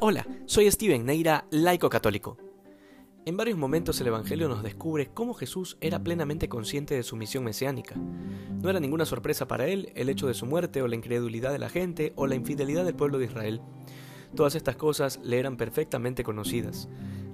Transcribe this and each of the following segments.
Hola, soy Steven Neira, laico católico. En varios momentos el Evangelio nos descubre cómo Jesús era plenamente consciente de su misión mesiánica. No era ninguna sorpresa para él el hecho de su muerte o la incredulidad de la gente o la infidelidad del pueblo de Israel. Todas estas cosas le eran perfectamente conocidas.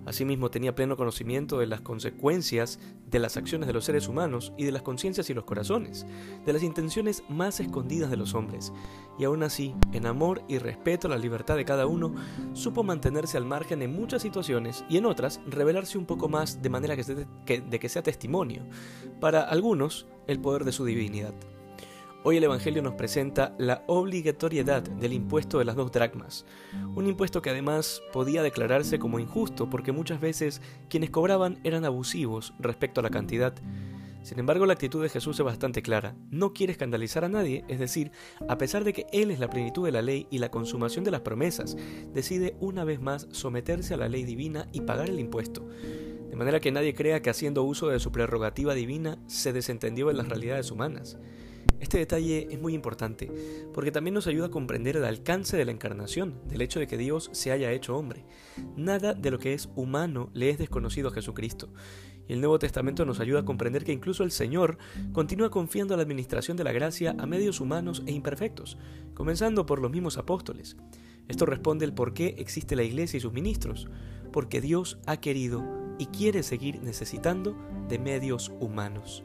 Asimismo tenía pleno conocimiento de las consecuencias de las acciones de los seres humanos y de las conciencias y los corazones, de las intenciones más escondidas de los hombres, y aún así, en amor y respeto a la libertad de cada uno, supo mantenerse al margen en muchas situaciones y en otras revelarse un poco más de manera que, de que sea testimonio, para algunos, el poder de su divinidad. Hoy el Evangelio nos presenta la obligatoriedad del impuesto de las dos dracmas, un impuesto que además podía declararse como injusto porque muchas veces quienes cobraban eran abusivos respecto a la cantidad. Sin embargo, la actitud de Jesús es bastante clara. No quiere escandalizar a nadie, es decir, a pesar de que Él es la plenitud de la ley y la consumación de las promesas, decide una vez más someterse a la ley divina y pagar el impuesto. De manera que nadie crea que haciendo uso de su prerrogativa divina se desentendió de las realidades humanas. Este detalle es muy importante porque también nos ayuda a comprender el alcance de la encarnación, del hecho de que Dios se haya hecho hombre. Nada de lo que es humano le es desconocido a Jesucristo. Y el Nuevo Testamento nos ayuda a comprender que incluso el Señor continúa confiando la administración de la gracia a medios humanos e imperfectos, comenzando por los mismos apóstoles. Esto responde el por qué existe la Iglesia y sus ministros, porque Dios ha querido y quiere seguir necesitando de medios humanos.